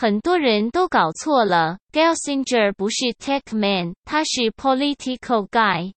很多人都搞错了 gelsinger 不是 tech man 他是 political guy